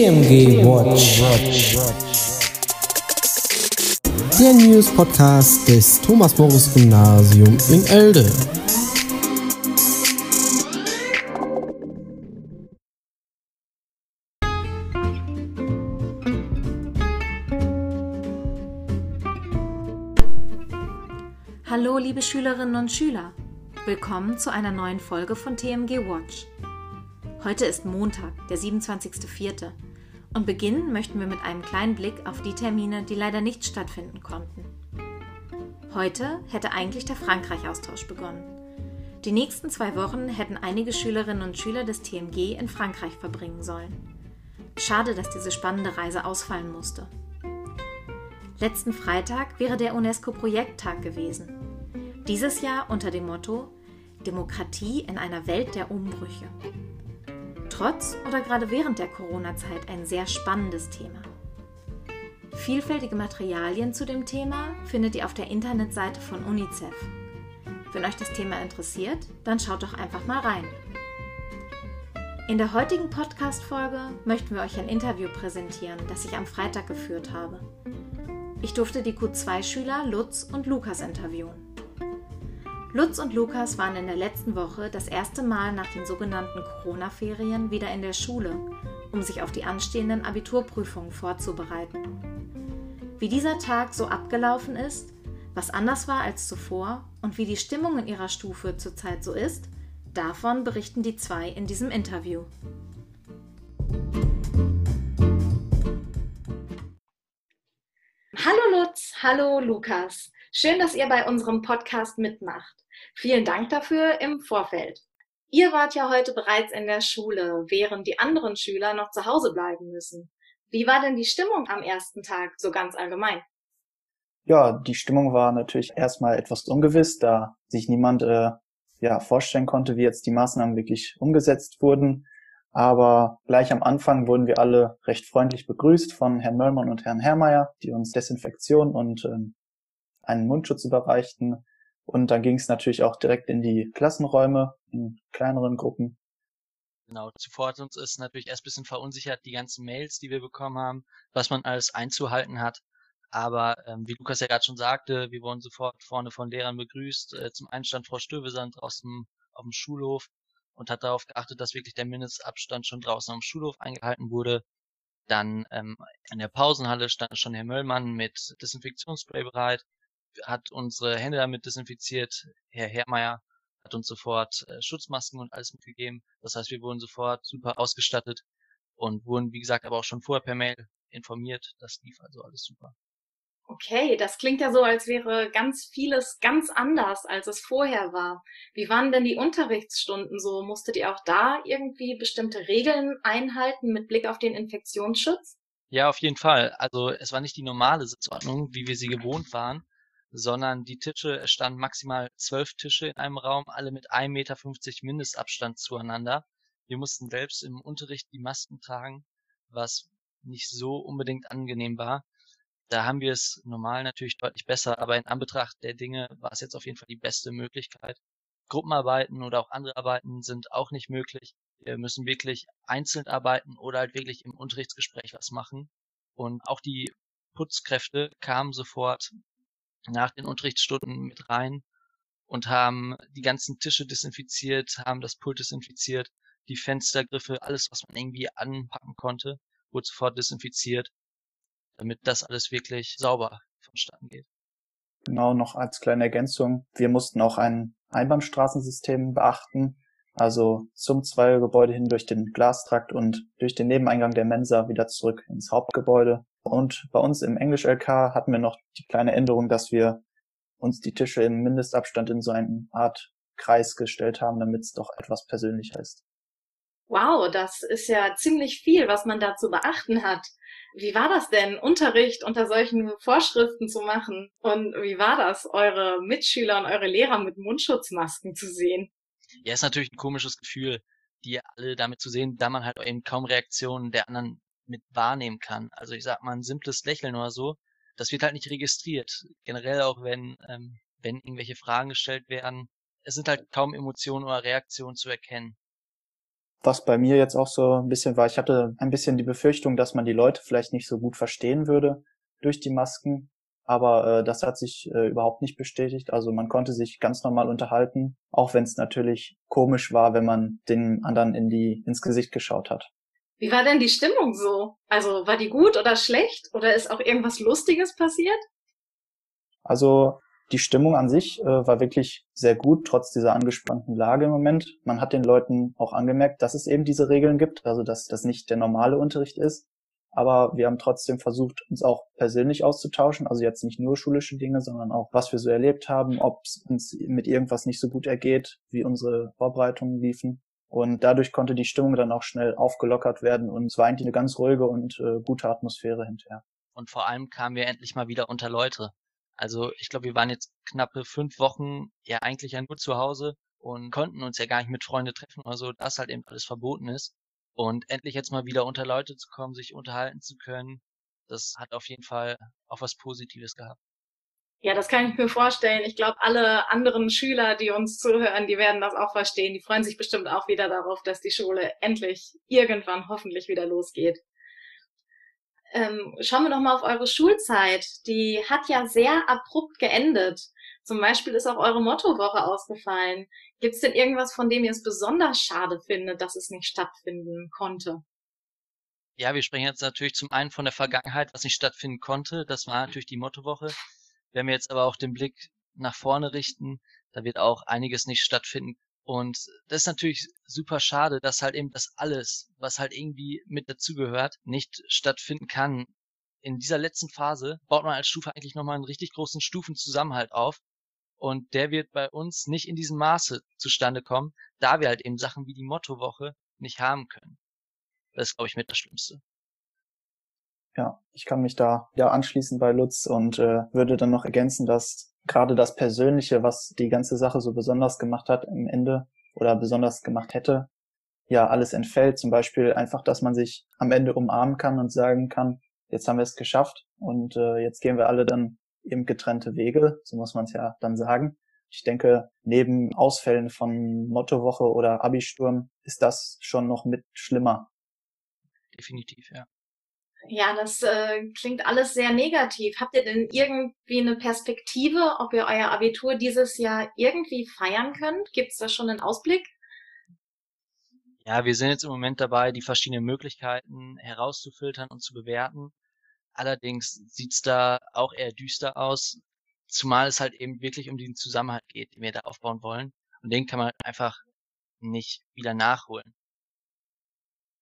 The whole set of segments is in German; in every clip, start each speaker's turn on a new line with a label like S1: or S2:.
S1: TMG Watch. Der News Podcast des Thomas Morris Gymnasium in Elde.
S2: Hallo liebe Schülerinnen und Schüler. Willkommen zu einer neuen Folge von TMG Watch. Heute ist Montag, der 27.04. und beginnen möchten wir mit einem kleinen Blick auf die Termine, die leider nicht stattfinden konnten. Heute hätte eigentlich der Frankreich-Austausch begonnen. Die nächsten zwei Wochen hätten einige Schülerinnen und Schüler des TMG in Frankreich verbringen sollen. Schade, dass diese spannende Reise ausfallen musste. Letzten Freitag wäre der UNESCO-Projekttag gewesen. Dieses Jahr unter dem Motto Demokratie in einer Welt der Umbrüche. Trotz oder gerade während der Corona-Zeit ein sehr spannendes Thema. Vielfältige Materialien zu dem Thema findet ihr auf der Internetseite von UNICEF. Wenn euch das Thema interessiert, dann schaut doch einfach mal rein. In der heutigen Podcast-Folge möchten wir euch ein Interview präsentieren, das ich am Freitag geführt habe. Ich durfte die Q2-Schüler Lutz und Lukas interviewen. Lutz und Lukas waren in der letzten Woche das erste Mal nach den sogenannten Corona-Ferien wieder in der Schule, um sich auf die anstehenden Abiturprüfungen vorzubereiten. Wie dieser Tag so abgelaufen ist, was anders war als zuvor und wie die Stimmung in ihrer Stufe zurzeit so ist, davon berichten die zwei in diesem Interview. Hallo Lutz, hallo Lukas. Schön, dass ihr bei unserem Podcast mitmacht. Vielen Dank dafür im Vorfeld. Ihr wart ja heute bereits in der Schule, während die anderen Schüler noch zu Hause bleiben müssen. Wie war denn die Stimmung am ersten Tag so ganz allgemein?
S3: Ja, die Stimmung war natürlich erstmal etwas ungewiss, da sich niemand äh, ja vorstellen konnte, wie jetzt die Maßnahmen wirklich umgesetzt wurden. Aber gleich am Anfang wurden wir alle recht freundlich begrüßt von Herrn Möllmann und Herrn Herrmeier, die uns Desinfektion und ähm, einen Mundschutz überreichten. Und dann ging es natürlich auch direkt in die Klassenräume, in kleineren Gruppen.
S4: Genau, zuvor hat uns ist natürlich erst ein bisschen verunsichert, die ganzen Mails, die wir bekommen haben, was man alles einzuhalten hat. Aber ähm, wie Lukas ja gerade schon sagte, wir wurden sofort vorne von Lehrern begrüßt. Äh, zum einen stand Frau Stövesand draußen auf dem Schulhof und hat darauf geachtet, dass wirklich der Mindestabstand schon draußen am Schulhof eingehalten wurde. Dann ähm, in der Pausenhalle stand schon Herr Möllmann mit Desinfektionsspray bereit, hat unsere Hände damit desinfiziert. Herr Herrmeier hat uns sofort äh, Schutzmasken und alles mitgegeben. Das heißt, wir wurden sofort super ausgestattet und wurden, wie gesagt, aber auch schon vorher per Mail informiert. Das lief also alles super.
S2: Okay, das klingt ja so, als wäre ganz vieles ganz anders, als es vorher war. Wie waren denn die Unterrichtsstunden so? Musstet ihr auch da irgendwie bestimmte Regeln einhalten mit Blick auf den Infektionsschutz?
S4: Ja, auf jeden Fall. Also es war nicht die normale Sitzordnung, wie wir sie gewohnt waren, sondern die Tische, es standen maximal zwölf Tische in einem Raum, alle mit 1,50 Meter Mindestabstand zueinander. Wir mussten selbst im Unterricht die Masken tragen, was nicht so unbedingt angenehm war. Da haben wir es normal natürlich deutlich besser, aber in Anbetracht der Dinge war es jetzt auf jeden Fall die beste Möglichkeit. Gruppenarbeiten oder auch andere Arbeiten sind auch nicht möglich. Wir müssen wirklich einzeln arbeiten oder halt wirklich im Unterrichtsgespräch was machen. Und auch die Putzkräfte kamen sofort nach den Unterrichtsstunden mit rein und haben die ganzen Tische desinfiziert, haben das Pult desinfiziert, die Fenstergriffe, alles, was man irgendwie anpacken konnte, wurde sofort desinfiziert damit das alles wirklich sauber vonstatten geht.
S3: Genau, noch als kleine Ergänzung. Wir mussten auch ein Einbahnstraßensystem beachten, also zum Zweiergebäude hin durch den Glastrakt und durch den Nebeneingang der Mensa wieder zurück ins Hauptgebäude. Und bei uns im Englisch-LK hatten wir noch die kleine Änderung, dass wir uns die Tische im Mindestabstand in so eine Art Kreis gestellt haben, damit es doch etwas persönlicher ist.
S2: Wow, das ist ja ziemlich viel, was man da zu beachten hat. Wie war das denn, Unterricht unter solchen Vorschriften zu machen? Und wie war das, eure Mitschüler und eure Lehrer mit Mundschutzmasken zu sehen?
S4: Ja, ist natürlich ein komisches Gefühl, die alle damit zu sehen, da man halt eben kaum Reaktionen der anderen mit wahrnehmen kann. Also ich sag mal, ein simples Lächeln oder so, das wird halt nicht registriert. Generell auch wenn, ähm, wenn irgendwelche Fragen gestellt werden, es sind halt kaum Emotionen oder Reaktionen zu erkennen.
S3: was bei mir jetzt auch so ein bisschen war, ich hatte ein bisschen die Befürchtung, dass man die Leute vielleicht nicht so gut verstehen würde durch die Masken. Aber äh, das hat sich äh, überhaupt nicht bestätigt. Also man konnte sich ganz normal unterhalten, auch wenn es natürlich komisch war, wenn man den anderen in die ins Gesicht geschaut hat.
S2: Wie war denn die Stimmung so? Also war die gut oder schlecht? Oder ist auch irgendwas Lustiges passiert?
S3: Also die Stimmung an sich äh, war wirklich sehr gut, trotz dieser angespannten Lage im Moment. Man hat den Leuten auch angemerkt, dass es eben diese Regeln gibt, also dass das nicht der normale Unterricht ist. Aber wir haben trotzdem versucht, uns auch persönlich auszutauschen. Also jetzt nicht nur schulische Dinge, sondern auch, was wir so erlebt haben, ob es uns mit irgendwas nicht so gut ergeht, wie unsere Vorbereitungen liefen. Und dadurch konnte die Stimmung dann auch schnell aufgelockert werden und es war eigentlich eine ganz ruhige und äh, gute Atmosphäre hinterher.
S4: Und vor allem kamen wir endlich mal wieder unter Leute. Also ich glaube, wir waren jetzt knappe fünf Wochen ja eigentlich ja nur zu Hause und konnten uns ja gar nicht mit Freunden treffen oder so, dass halt eben alles verboten ist. Und endlich jetzt mal wieder unter Leute zu kommen, sich unterhalten zu können, das hat auf jeden Fall auch was Positives gehabt.
S2: Ja, das kann ich mir vorstellen. Ich glaube, alle anderen Schüler, die uns zuhören, die werden das auch verstehen. Die freuen sich bestimmt auch wieder darauf, dass die Schule endlich irgendwann hoffentlich wieder losgeht. Ähm, schauen wir doch mal auf eure Schulzeit. Die hat ja sehr abrupt geendet. Zum Beispiel ist auch eure Mottowoche ausgefallen. Gibt es denn irgendwas, von dem ihr es besonders schade findet, dass es nicht stattfinden konnte?
S4: Ja, wir sprechen jetzt natürlich zum einen von der Vergangenheit, was nicht stattfinden konnte. Das war natürlich die Mottowoche. Wenn wir jetzt aber auch den Blick nach vorne richten, da wird auch einiges nicht stattfinden. Und das ist natürlich super schade, dass halt eben das alles, was halt irgendwie mit dazugehört, nicht stattfinden kann. In dieser letzten Phase baut man als Stufe eigentlich nochmal einen richtig großen Stufenzusammenhalt auf. Und der wird bei uns nicht in diesem Maße zustande kommen, da wir halt eben Sachen wie die Mottowoche nicht haben können. Das ist, glaube ich, mit das Schlimmste.
S3: Ja, ich kann mich da ja anschließen bei Lutz und äh, würde dann noch ergänzen, dass gerade das Persönliche, was die ganze Sache so besonders gemacht hat im Ende oder besonders gemacht hätte, ja alles entfällt. Zum Beispiel einfach, dass man sich am Ende umarmen kann und sagen kann, jetzt haben wir es geschafft und äh, jetzt gehen wir alle dann eben getrennte Wege, so muss man es ja dann sagen. Ich denke, neben Ausfällen von Mottowoche oder Abisturm ist das schon noch mit schlimmer.
S4: Definitiv, ja.
S2: Ja, das äh, klingt alles sehr negativ. Habt ihr denn irgendwie eine Perspektive, ob ihr euer Abitur dieses Jahr irgendwie feiern könnt? Gibt es da schon einen Ausblick?
S4: Ja, wir sind jetzt im Moment dabei, die verschiedenen Möglichkeiten herauszufiltern und zu bewerten. Allerdings sieht's da auch eher düster aus, zumal es halt eben wirklich um diesen Zusammenhalt geht, den wir da aufbauen wollen. Und den kann man einfach nicht wieder nachholen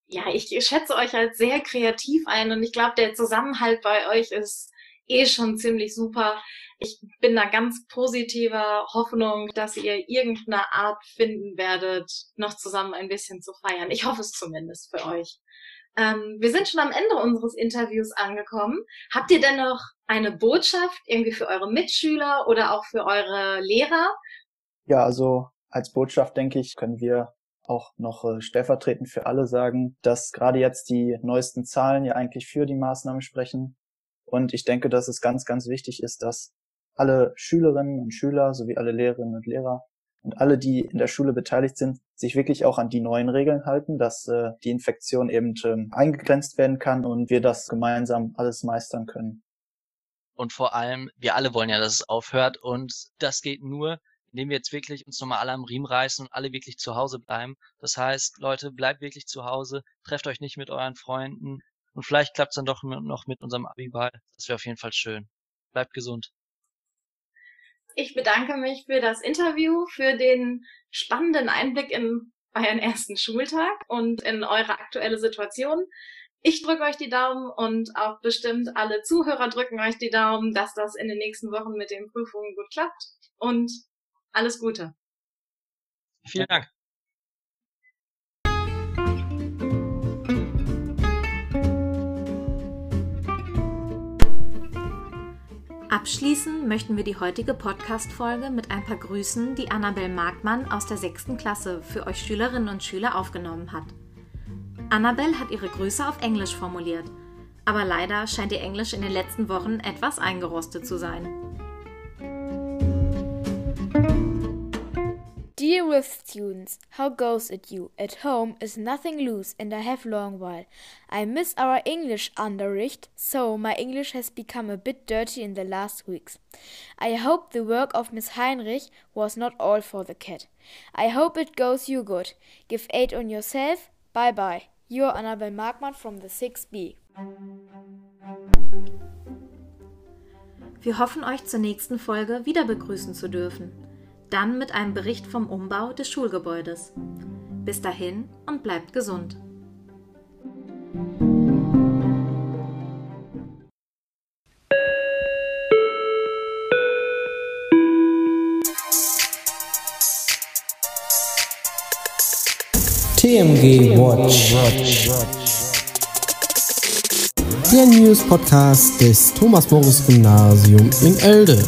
S2: ja, ich schätze euch als sehr kreativ ein und ich glaube, der Zusammenhalt bei euch ist eh schon ziemlich super. Ich bin da ganz positiver Hoffnung, dass ihr irgendeine Art finden werdet, noch zusammen ein bisschen zu feiern. Ich hoffe es zumindest für euch. Ähm, wir sind schon am Ende unseres Interviews angekommen. Habt ihr denn noch eine Botschaft irgendwie für eure Mitschüler oder auch für eure Lehrer?
S3: Ja, also als Botschaft denke ich, können wir auch noch äh, stellvertretend für alle sagen, dass gerade jetzt die neuesten Zahlen ja eigentlich für die Maßnahmen sprechen. Und ich denke, dass es ganz, ganz wichtig ist, dass alle Schülerinnen und Schüler sowie alle Lehrerinnen und Lehrer und alle, die in der Schule beteiligt sind, sich wirklich auch an die neuen Regeln halten, dass äh, die Infektion eben ähm, eingegrenzt werden kann und wir das gemeinsam alles meistern können.
S4: Und vor allem, wir alle wollen ja, dass es aufhört und das geht nur, indem wir jetzt wirklich uns nochmal alle am Riemen reißen und alle wirklich zu Hause bleiben. Das heißt, Leute, bleibt wirklich zu Hause, trefft euch nicht mit euren Freunden und vielleicht klappt es dann doch noch mit unserem Abiball. Das wäre auf jeden Fall schön. Bleibt gesund.
S2: Ich bedanke mich für das Interview, für den spannenden Einblick in euren ersten Schultag und in eure aktuelle Situation. Ich drücke euch die Daumen und auch bestimmt alle Zuhörer drücken euch die Daumen, dass das in den nächsten Wochen mit den Prüfungen gut klappt. Und alles Gute.
S4: Vielen Dank.
S2: Abschließen möchten wir die heutige Podcast-Folge mit ein paar Grüßen, die Annabel Markmann aus der sechsten Klasse für euch Schülerinnen und Schüler aufgenommen hat. Annabel hat ihre Grüße auf Englisch formuliert, aber leider scheint ihr Englisch in den letzten Wochen etwas eingerostet zu sein.
S5: Dear With students, how goes it you? At home is nothing loose and I have long while. I miss our English Unterricht, so my English has become a bit dirty in the last weeks. I hope the work of Miss Heinrich was not all for the cat. I hope it goes you good. Give aid on yourself. Bye bye. Your Annabel Markmann from the 6B.
S6: Wir hoffen, euch zur nächsten Folge wieder begrüßen zu dürfen. Dann mit einem Bericht vom Umbau des Schulgebäudes. Bis dahin und bleibt gesund.
S1: TMG Watch. Der News Podcast des Thomas Morris Gymnasium in Elde.